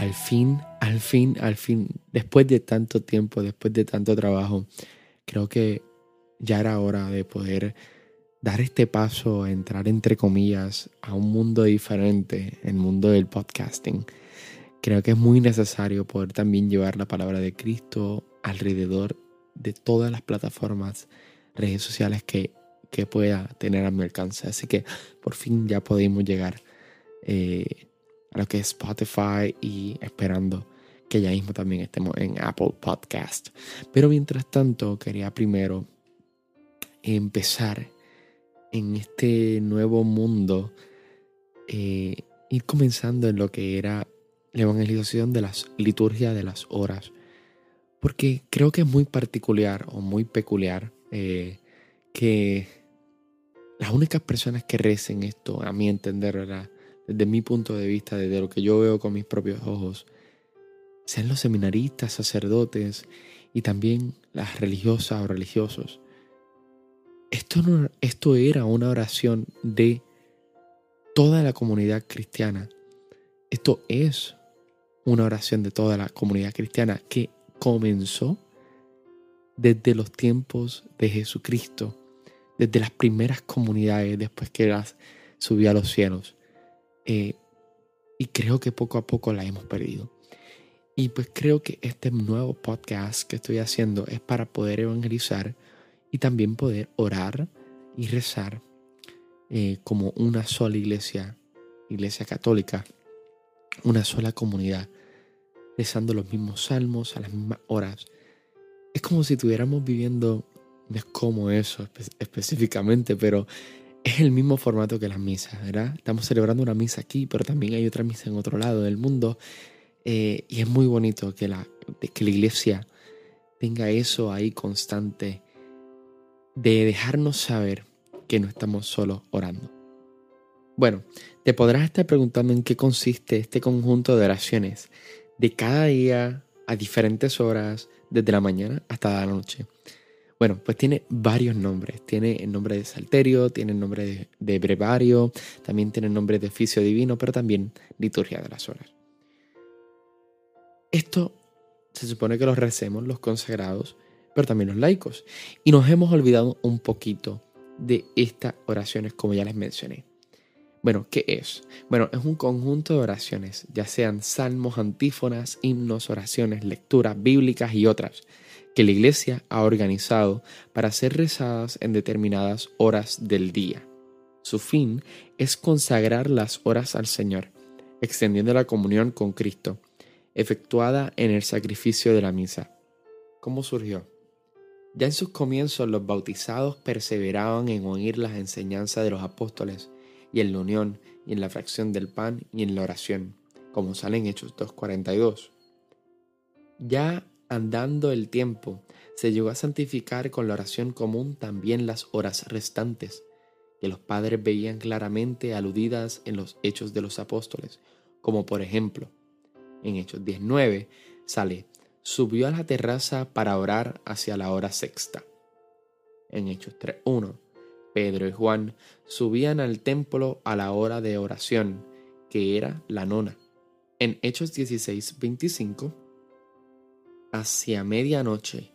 al fin, al fin, al fin, después de tanto tiempo, después de tanto trabajo, creo que ya era hora de poder dar este paso, entrar entre comillas a un mundo diferente, el mundo del podcasting. Creo que es muy necesario poder también llevar la palabra de Cristo alrededor de todas las plataformas, redes sociales que, que pueda tener a mi alcance. Así que por fin ya podemos llegar eh, a lo que es Spotify y esperando que ya mismo también estemos en Apple Podcast. Pero mientras tanto, quería primero empezar en este nuevo mundo, eh, ir comenzando en lo que era la evangelización de las liturgias de las horas. Porque creo que es muy particular o muy peculiar eh, que las únicas personas que recen esto, a mi entender, ¿verdad? Desde mi punto de vista, desde lo que yo veo con mis propios ojos, sean los seminaristas, sacerdotes y también las religiosas o religiosos. Esto, esto era una oración de toda la comunidad cristiana. Esto es una oración de toda la comunidad cristiana que comenzó desde los tiempos de Jesucristo, desde las primeras comunidades después que las subió a los cielos. Eh, y creo que poco a poco la hemos perdido. Y pues creo que este nuevo podcast que estoy haciendo es para poder evangelizar y también poder orar y rezar eh, como una sola iglesia, iglesia católica, una sola comunidad, rezando los mismos salmos a las mismas horas. Es como si estuviéramos viviendo, no es como eso específicamente, pero es el mismo formato que las misas, ¿verdad? Estamos celebrando una misa aquí, pero también hay otra misa en otro lado del mundo. Eh, y es muy bonito que la, que la iglesia tenga eso ahí constante de dejarnos saber que no estamos solos orando. Bueno, te podrás estar preguntando en qué consiste este conjunto de oraciones de cada día a diferentes horas, desde la mañana hasta la noche. Bueno, pues tiene varios nombres. Tiene el nombre de Salterio, tiene el nombre de, Brevario, también tiene el nombre de Oficio Divino, pero también Liturgia de las Horas. Esto se supone que los recemos los consagrados, pero también los laicos. Y nos hemos olvidado un poquito de estas oraciones, como ya les mencioné. Bueno, ¿qué es? Bueno, es un conjunto de oraciones, ya sean salmos, antífonas, himnos, oraciones, lecturas bíblicas y otras que la iglesia ha organizado para ser rezadas en determinadas horas del día. Su fin es consagrar las horas al Señor, extendiendo la comunión con Cristo, efectuada en el sacrificio de la misa. ¿Cómo surgió? Ya en sus comienzos los bautizados perseveraban en oír las enseñanzas de los apóstoles y en la unión y en la fracción del pan y en la oración, como sale en Hechos 2.42. Ya andando el tiempo, se llegó a santificar con la oración común también las horas restantes, que los padres veían claramente aludidas en los hechos de los apóstoles, como por ejemplo, en Hechos 19 sale, subió a la terraza para orar hacia la hora sexta. En Hechos 3.1, Pedro y Juan subían al templo a la hora de oración, que era la nona. En Hechos 16.25, Hacia medianoche,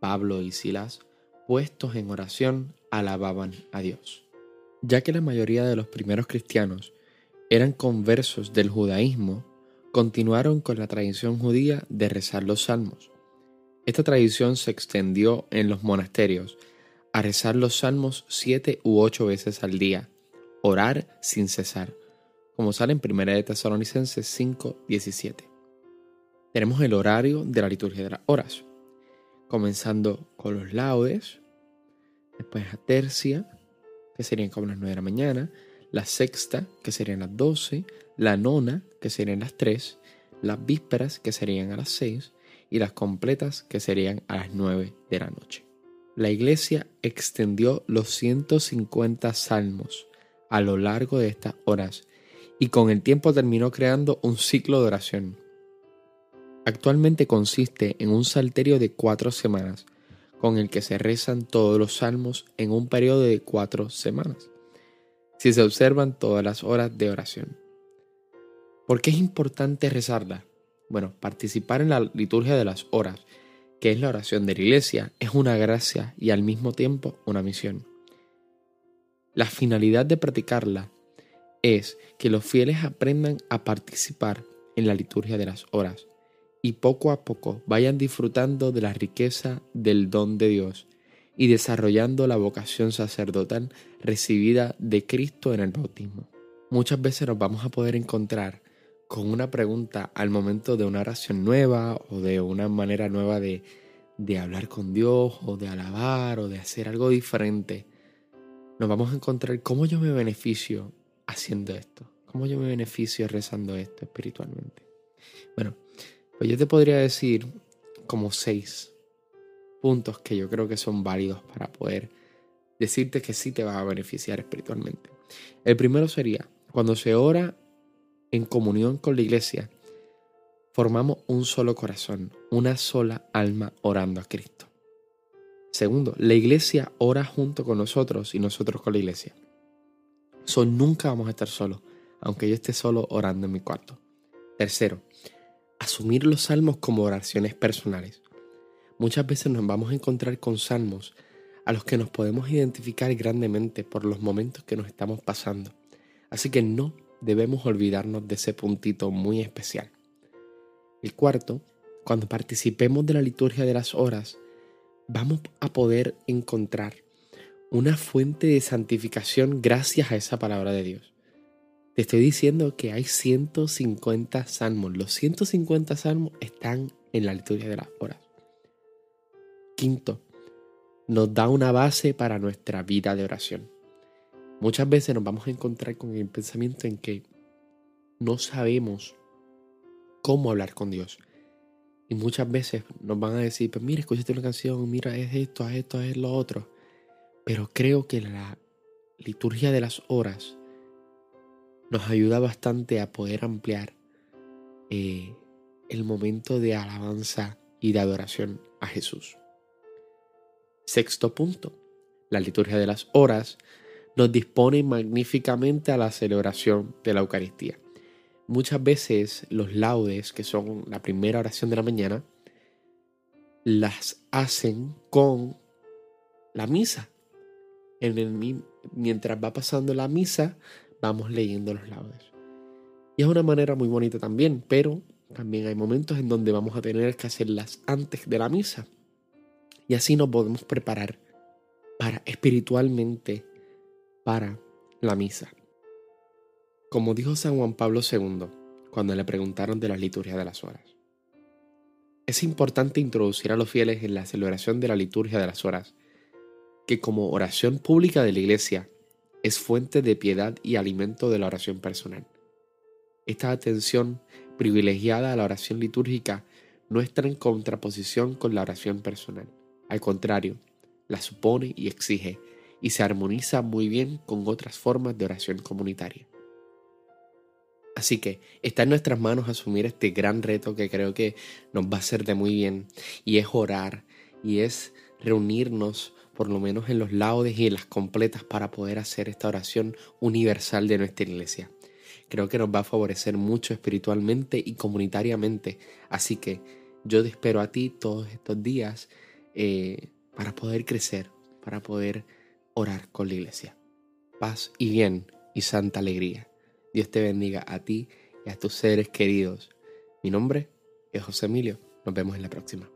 Pablo y Silas, puestos en oración, alababan a Dios. Ya que la mayoría de los primeros cristianos eran conversos del judaísmo, continuaron con la tradición judía de rezar los salmos. Esta tradición se extendió en los monasterios a rezar los salmos siete u ocho veces al día, orar sin cesar, como sale en 1 de Tesalonicenses 5, 17 tenemos el horario de la liturgia de las horas, comenzando con los laudes, después la tercia, que serían como las 9 de la mañana, la sexta, que serían las 12, la nona, que serían las 3, las vísperas, que serían a las 6, y las completas, que serían a las 9 de la noche. La iglesia extendió los 150 salmos a lo largo de estas horas y con el tiempo terminó creando un ciclo de oración Actualmente consiste en un salterio de cuatro semanas, con el que se rezan todos los salmos en un periodo de cuatro semanas, si se observan todas las horas de oración. ¿Por qué es importante rezarla? Bueno, participar en la liturgia de las horas, que es la oración de la iglesia, es una gracia y al mismo tiempo una misión. La finalidad de practicarla es que los fieles aprendan a participar en la liturgia de las horas y poco a poco vayan disfrutando de la riqueza del don de Dios y desarrollando la vocación sacerdotal recibida de Cristo en el bautismo. Muchas veces nos vamos a poder encontrar con una pregunta al momento de una oración nueva o de una manera nueva de, de hablar con Dios o de alabar o de hacer algo diferente. Nos vamos a encontrar cómo yo me beneficio haciendo esto, cómo yo me beneficio rezando esto espiritualmente. Bueno, pues yo te podría decir como seis puntos que yo creo que son válidos para poder decirte que sí te va a beneficiar espiritualmente. El primero sería, cuando se ora en comunión con la iglesia, formamos un solo corazón, una sola alma orando a Cristo. Segundo, la iglesia ora junto con nosotros y nosotros con la iglesia. So, nunca vamos a estar solos, aunque yo esté solo orando en mi cuarto. Tercero, asumir los salmos como oraciones personales. Muchas veces nos vamos a encontrar con salmos a los que nos podemos identificar grandemente por los momentos que nos estamos pasando. Así que no debemos olvidarnos de ese puntito muy especial. El cuarto, cuando participemos de la liturgia de las horas, vamos a poder encontrar una fuente de santificación gracias a esa palabra de Dios. Te estoy diciendo que hay 150 salmos. Los 150 salmos están en la liturgia de las horas. Quinto, nos da una base para nuestra vida de oración. Muchas veces nos vamos a encontrar con el pensamiento en que no sabemos cómo hablar con Dios. Y muchas veces nos van a decir, pues mira, escúchate una canción, mira, es esto, es esto, es lo otro. Pero creo que la liturgia de las horas nos ayuda bastante a poder ampliar eh, el momento de alabanza y de adoración a Jesús. Sexto punto. La liturgia de las horas nos dispone magníficamente a la celebración de la Eucaristía. Muchas veces los laudes, que son la primera oración de la mañana, las hacen con la misa. Mientras va pasando la misa, vamos leyendo los laudes. Y es una manera muy bonita también, pero también hay momentos en donde vamos a tener que hacerlas antes de la misa y así nos podemos preparar para espiritualmente para la misa. Como dijo San Juan Pablo II cuando le preguntaron de la liturgia de las horas. Es importante introducir a los fieles en la celebración de la liturgia de las horas, que como oración pública de la Iglesia es fuente de piedad y alimento de la oración personal. Esta atención privilegiada a la oración litúrgica no está en contraposición con la oración personal. Al contrario, la supone y exige y se armoniza muy bien con otras formas de oración comunitaria. Así que está en nuestras manos asumir este gran reto que creo que nos va a hacer de muy bien y es orar y es reunirnos por lo menos en los laudes y en las completas para poder hacer esta oración universal de nuestra iglesia. Creo que nos va a favorecer mucho espiritualmente y comunitariamente. Así que yo te espero a ti todos estos días eh, para poder crecer, para poder orar con la iglesia. Paz y bien y santa alegría. Dios te bendiga a ti y a tus seres queridos. Mi nombre es José Emilio. Nos vemos en la próxima.